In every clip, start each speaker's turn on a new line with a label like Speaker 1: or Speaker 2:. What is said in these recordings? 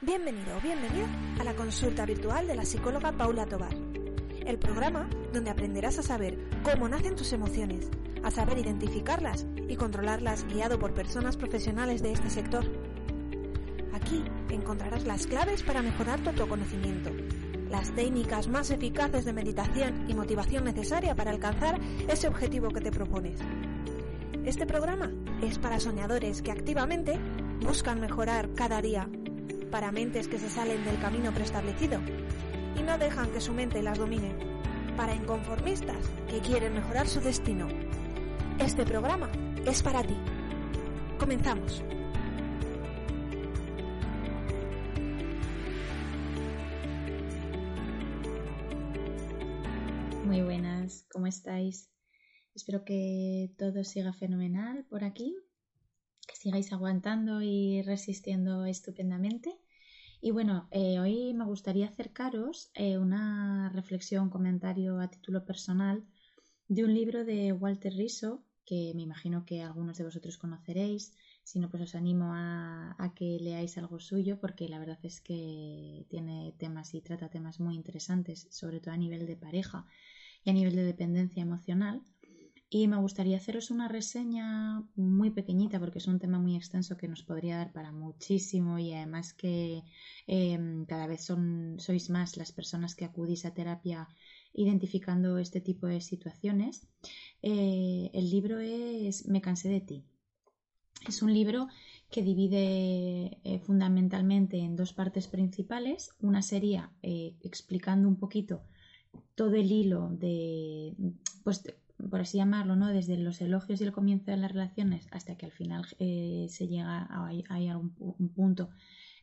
Speaker 1: Bienvenido o bienvenida a la consulta virtual de la psicóloga Paula Tobar, el programa donde aprenderás a saber cómo nacen tus emociones, a saber identificarlas y controlarlas guiado por personas profesionales de este sector. Aquí encontrarás las claves para mejorar tu autoconocimiento, las técnicas más eficaces de meditación y motivación necesaria para alcanzar ese objetivo que te propones. Este programa es para soñadores que activamente buscan mejorar cada día para mentes que se salen del camino preestablecido y no dejan que su mente las domine, para inconformistas que quieren mejorar su destino. Este programa es para ti. Comenzamos.
Speaker 2: Muy buenas, ¿cómo estáis? Espero que todo siga fenomenal por aquí que sigáis aguantando y resistiendo estupendamente. Y bueno, eh, hoy me gustaría acercaros eh, una reflexión, comentario a título personal de un libro de Walter Riso, que me imagino que algunos de vosotros conoceréis. Si no, pues os animo a, a que leáis algo suyo, porque la verdad es que tiene temas y trata temas muy interesantes, sobre todo a nivel de pareja y a nivel de dependencia emocional. Y me gustaría haceros una reseña muy pequeñita porque es un tema muy extenso que nos podría dar para muchísimo y además que em, cada vez son, sois más las personas que acudís a terapia identificando este tipo de situaciones. Eh, el libro es Me cansé de ti. Es un libro que divide eh, fundamentalmente en dos partes principales. Una sería eh, explicando un poquito todo el hilo de, pues, por así llamarlo, ¿no? Desde los elogios y el comienzo de las relaciones hasta que al final eh, se llega a, hay algún un punto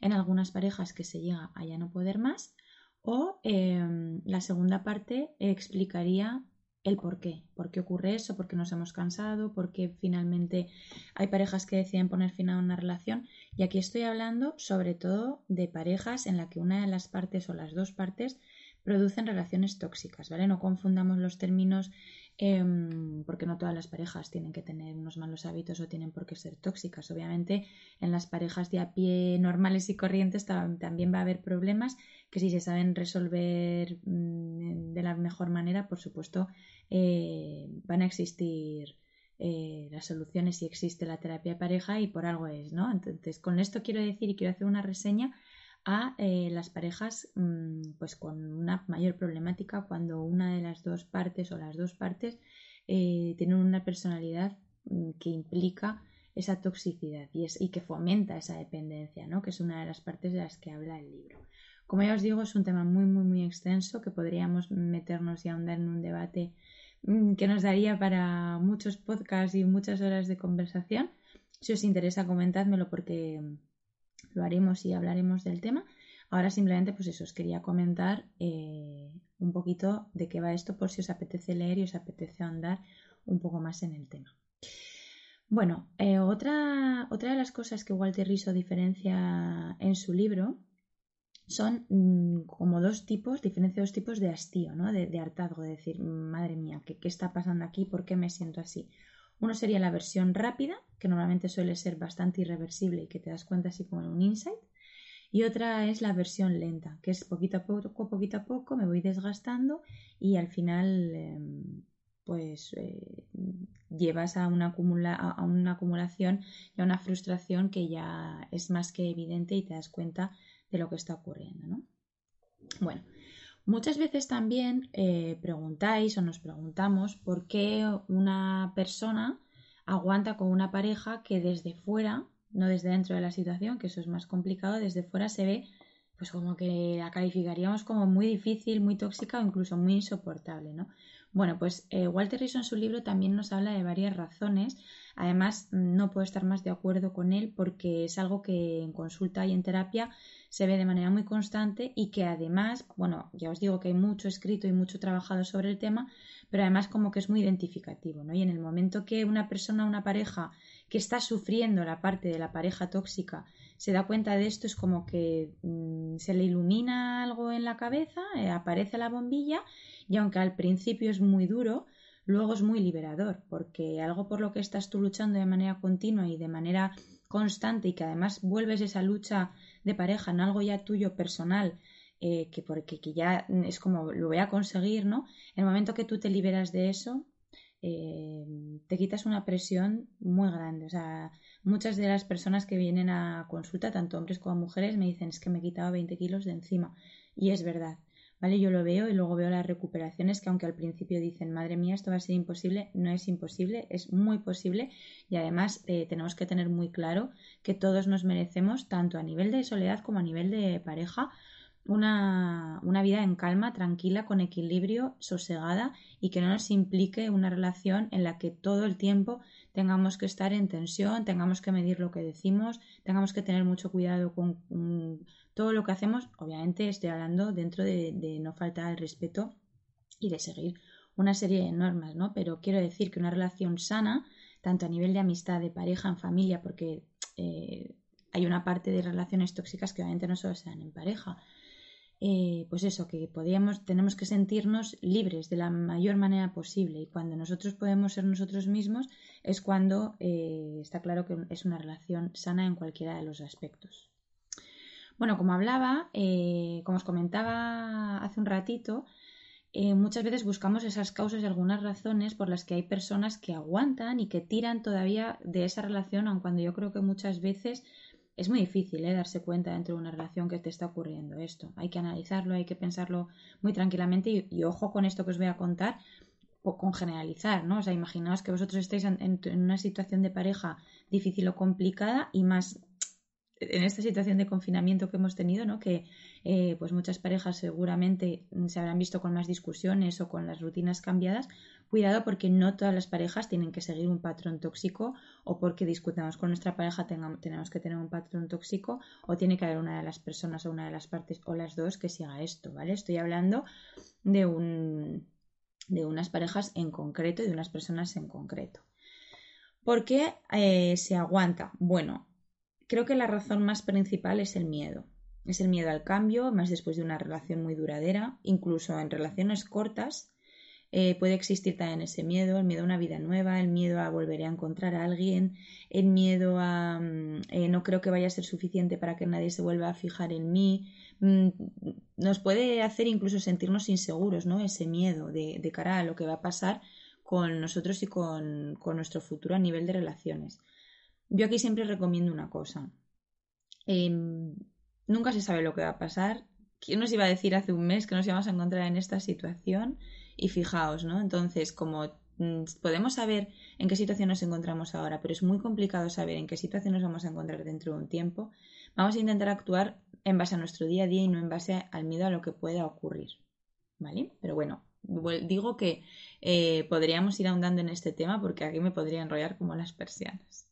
Speaker 2: en algunas parejas que se llega a ya no poder más. O em, la segunda parte explicaría el por qué, por qué ocurre eso, por qué nos hemos cansado, por qué finalmente hay parejas que deciden poner fin a una relación. Y aquí estoy hablando sobre todo de parejas en la que una de las partes o las dos partes producen relaciones tóxicas, ¿vale? No confundamos los términos Em, porque no todas las parejas tienen que tener unos malos hábitos o tienen por qué ser tóxicas. Obviamente, en las parejas de a pie normales y corrientes también va a haber problemas que si se saben resolver mm, de la mejor manera, por supuesto, eh, van a existir eh, las soluciones si existe la terapia de pareja y por algo es, ¿no? Entonces, con esto quiero decir y quiero hacer una reseña a eh, las parejas mm, pues con una mayor problemática cuando una de las dos partes o las dos partes eh, tienen una personalidad mm, que implica esa toxicidad y, es, y que fomenta esa dependencia, ¿no? que es una de las partes de las que habla el libro. Como ya os digo, es un tema muy, muy, muy extenso que podríamos meternos y ahondar en un debate mm, que nos daría para muchos podcasts y muchas horas de conversación. Si os interesa, comentádmelo porque lo haremos y hablaremos del tema. Ahora simplemente, pues eso, os quería comentar eh, un poquito de qué va esto por si os apetece leer y os apetece andar un poco más en el tema. Bueno, eh, otra, otra de las cosas que Walter Riso diferencia en su libro son mm, como dos tipos, diferencia dos tipos de hastío, ¿no? de, hartazgo, de decir, madre mía, ¿qué, ¿qué está pasando aquí? ¿Por qué me siento así? Uno sería la versión rápida, que normalmente suele ser bastante irreversible y que te das cuenta así como en un insight. Y otra es la versión lenta, que es poquito a poco, poquito a poco, me voy desgastando y al final em, pues eh, llevas a una, a una acumulación y a una frustración que ya es más que evidente y te das cuenta de lo que está ocurriendo. ¿no? Bueno, Muchas veces también eh, preguntáis o nos preguntamos por qué una persona aguanta con una pareja que desde fuera, no desde dentro de la situación, que eso es más complicado, desde fuera se ve pues como que la calificaríamos como muy difícil, muy tóxica o incluso muy insoportable, ¿no? Bueno, pues eh, Walter Rizzo en su libro también nos habla de varias razones. Además, no puedo estar más de acuerdo con él porque es algo que en consulta y en terapia se ve de manera muy constante y que además, bueno, ya os digo que hay mucho escrito y mucho trabajado sobre el tema, pero además como que es muy identificativo, ¿no? Y en el momento que una persona, una pareja que está sufriendo la parte de la pareja tóxica se da cuenta de esto, es como que mm, se le ilumina algo en la cabeza, eh, aparece la bombilla y aunque al principio es muy duro, luego es muy liberador, porque algo por lo que estás tú luchando de manera continua y de manera constante y que además vuelves esa lucha de pareja en algo ya tuyo personal, eh, que porque que ya es como lo voy a conseguir, ¿no? El momento que tú te liberas de eso, eh, te quitas una presión muy grande. O sea, muchas de las personas que vienen a consulta, tanto hombres como mujeres, me dicen es que me he quitado 20 kilos de encima. Y es verdad. Yo lo veo y luego veo las recuperaciones que aunque al principio dicen, madre mía, esto va a ser imposible, no es imposible, es muy posible. Y además eh, tenemos que tener muy claro que todos nos merecemos, tanto a nivel de soledad como a nivel de pareja, una, una, vida en calma, tranquila, con equilibrio, sosegada y que no nos implique una relación en la que todo el tiempo tengamos que estar en tensión, tengamos que medir lo que decimos, tengamos que tener mucho cuidado con, todo lo que hacemos, obviamente estoy hablando dentro de, no faltar al respeto y de seguir una serie de normas, ¿no? Pero quiero decir que una relación sana, tanto a nivel de amistad, de pareja, en familia, porque eh, hay una parte de relaciones tóxicas que obviamente no solo se dan en pareja, eh, pues eso, que podíamos, tenemos que sentirnos libres de la mayor manera posible y cuando nosotros podemos ser nosotros mismos es cuando eh, está claro que es una relación sana en cualquiera de los aspectos. Bueno, como hablaba, eh, como os comentaba hace un ratito, eh, muchas veces buscamos esas causas y algunas razones por las que hay personas que aguantan y que tiran todavía de esa relación, aun cuando yo creo que muchas veces es muy difícil darse cuenta dentro de una relación que te está ocurriendo esto. Hay que analizarlo, hay que pensarlo muy tranquilamente y, ojo con esto que os voy a contar, con generalizar, ¿no? O sea, imaginaos que vosotros estáis en, una situación de pareja difícil o complicada y más en esta situación de confinamiento que hemos tenido, ¿no? que eh, pues muchas parejas seguramente se habrán visto con más discusiones o con las rutinas cambiadas, cuidado porque no todas las parejas tienen que seguir un patrón tóxico o porque discutamos con nuestra pareja tenemos que tener un patrón tóxico o tiene que haber una de las personas o una de las partes o las dos que siga esto, ¿vale? Estoy hablando de un de unas parejas en concreto y de unas personas en concreto. ¿Por qué eh, se aguanta? Bueno, Creo que la razón más principal es el miedo. Es el miedo al cambio, más después de una relación muy duradera, incluso en relaciones cortas. Eh, puede existir también ese miedo, el miedo a una vida nueva, el miedo a volver a encontrar a alguien, el miedo a mm, eh, no creo que vaya a ser suficiente para que nadie se vuelva a fijar en mí. Mm, nos puede hacer incluso sentirnos inseguros, ¿no? Ese miedo de, cara a lo que va a pasar con nosotros y con nuestro futuro a nivel de relaciones. Yo aquí siempre recomiendo una cosa. Em, nunca se sabe lo que va a pasar. ¿Quién nos iba a decir hace un mes que nos íbamos a encontrar en esta situación? Y fijaos, ¿no? Entonces, como mm, podemos saber en qué situación nos encontramos ahora, pero es muy complicado saber en qué situación nos vamos a encontrar dentro de un tiempo, vamos a intentar actuar en base a nuestro día a día y no en base al miedo a lo que pueda ocurrir. ¿Vale? Pero bueno, digo que eh, podríamos ir ahondando en este tema porque aquí me podría enrollar como las persianas.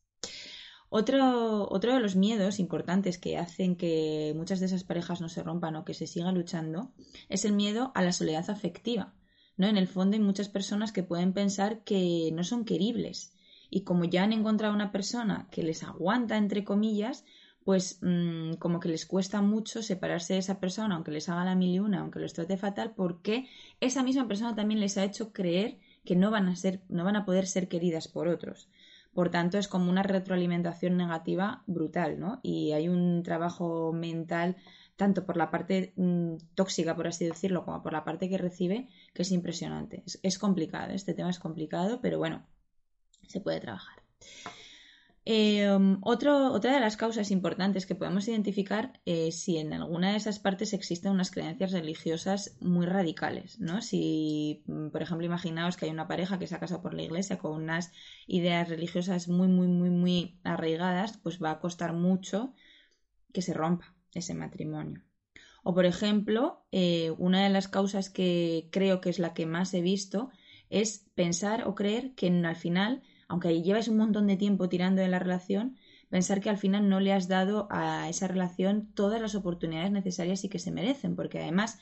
Speaker 2: Otro, otro de los miedos importantes que hacen que muchas de esas parejas no se rompan o que se siga luchando es el miedo a la soledad afectiva. ¿No? En el fondo hay muchas personas que pueden pensar que no son queribles y como ya han encontrado una persona que les aguanta, entre comillas, pues mm, como que les cuesta mucho separarse de esa persona, aunque les haga la mil y una, aunque los trate fatal, porque esa misma persona también les ha hecho creer que no van a ser, no van a poder ser queridas por otros. Por tanto, es como una retroalimentación negativa brutal, ¿no? Y hay un trabajo mental tanto por la parte mm, tóxica, por así decirlo, como por la parte que recibe, que es impresionante. es complicado, este tema es complicado, pero bueno, se puede trabajar. Em, otra de las causas importantes que podemos identificar es si en alguna de esas partes existen unas creencias religiosas muy radicales, ¿no? Si, mm, por ejemplo, imaginaos que hay una pareja que se ha casado por la iglesia con unas ideas religiosas muy, muy, muy, muy arraigadas, pues va a costar mucho que se rompa ese matrimonio. O, por ejemplo, eh, una de las causas que creo que es la que más he visto es pensar o creer que al final, aunque lleves un montón de tiempo tirando de la relación, pensar que al final no le has dado a esa relación todas las oportunidades necesarias y que se merecen, porque además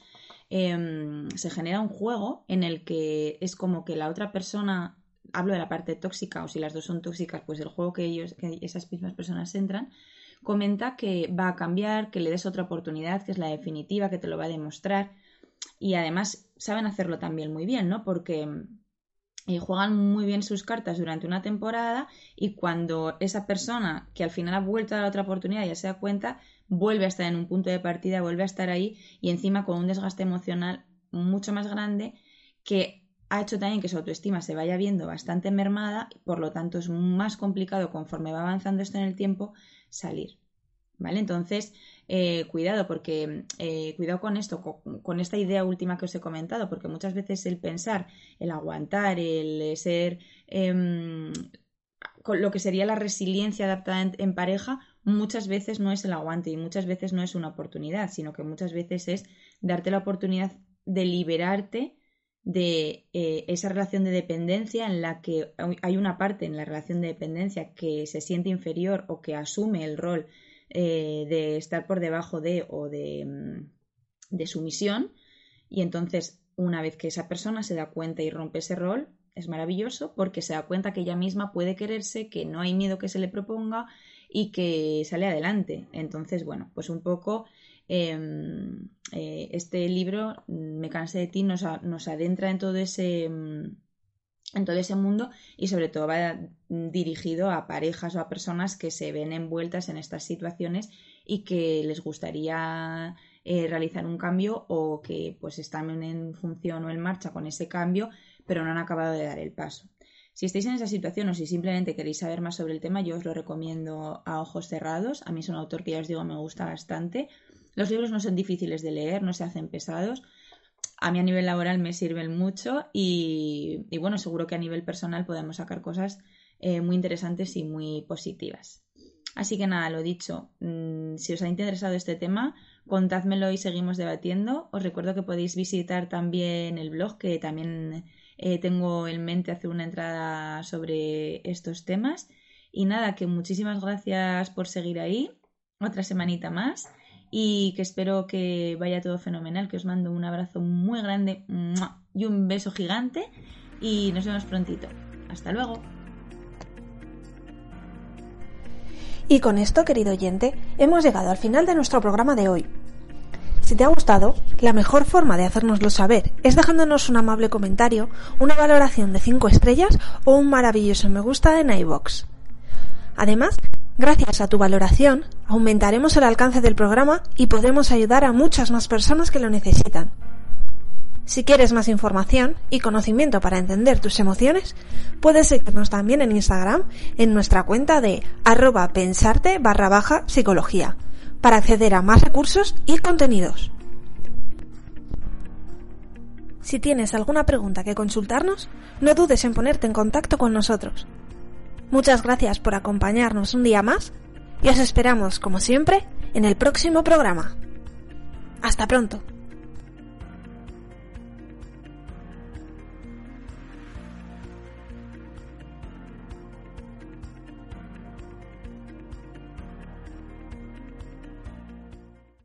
Speaker 2: em, se genera un juego en el que es como que la otra persona, hablo de la parte tóxica, o si las dos son tóxicas, pues el juego que ellos, que esas mismas personas entran, comenta que va a cambiar, que le des otra oportunidad, que es la definitiva, que te lo va a demostrar. Y además saben hacerlo también muy bien, ¿no? Porque y juegan muy bien sus cartas durante una temporada y cuando esa persona que al final ha vuelto a la otra oportunidad ya se da cuenta, vuelve a estar en un punto de partida, vuelve a estar ahí y encima con un desgaste emocional mucho más grande que ha hecho también que su autoestima se vaya viendo bastante mermada, por lo tanto es más complicado conforme va avanzando esto en el tiempo salir. ¿Vale? Entonces, eh, cuidado, porque eh, cuidado con esto, con, esta idea última que os he comentado, porque muchas veces el pensar, el aguantar, el ser em, con lo que sería la resiliencia adaptada en, pareja, muchas veces no es el aguante y muchas veces no es una oportunidad, sino que muchas veces es darte la oportunidad de liberarte de eh, esa relación de dependencia en la que hay una parte en la relación de dependencia que se siente inferior o que asume el rol eh, de estar por debajo de o de, mm, de sumisión. Y entonces, una vez que esa persona se da cuenta y rompe ese rol, es maravilloso porque se da cuenta que ella misma puede quererse, que no hay miedo que se le proponga y que sale adelante. Entonces, bueno, pues un poco em, eh, este libro, mm, Me cansé de ti, nos, nos adentra en todo ese mm, en todo ese mundo y sobre todo va dirigido a parejas o a personas que se ven envueltas en estas situaciones y que les gustaría eh, realizar un cambio o que pues están en función o en marcha con ese cambio pero no han acabado de dar el paso. Si estáis en esa situación o si simplemente queréis saber más sobre el tema, yo os lo recomiendo a ojos cerrados. A mí es un autor que ya os digo me gusta bastante. Los libros no son difíciles de leer, no se hacen pesados a mí a nivel laboral me sirven mucho y, bueno, seguro que a nivel personal podemos sacar cosas eh, muy interesantes y muy positivas. Así que nada, lo dicho, mm, si os ha interesado este tema, contádmelo y seguimos debatiendo. Os recuerdo que podéis visitar también el blog, que también eh, tengo en mente hacer una entrada sobre estos temas. Y nada, que muchísimas gracias por seguir ahí. Otra semanita más y que espero que vaya todo fenomenal, que os mando un abrazo muy grande y un beso gigante y nos vemos prontito. Hasta luego.
Speaker 1: Y con esto, querido oyente, hemos llegado al final de nuestro programa de hoy. Si te ha gustado, la mejor forma de hacérnoslo saber es dejándonos un amable comentario, una valoración de 5 estrellas o un maravilloso me gusta en iBox. Además, Gracias a tu valoración, aumentaremos el alcance del programa y podremos ayudar a muchas más personas que lo necesitan. Si quieres más información y conocimiento para entender tus emociones, puedes seguirnos también en Instagram en nuestra cuenta de arroba pensarte barra baja psicología para acceder a más recursos y contenidos. Si tienes alguna pregunta que consultarnos, no dudes en ponerte en contacto con nosotros. Muchas gracias por acompañarnos un día más y os esperamos, como siempre, en el próximo programa. Hasta pronto.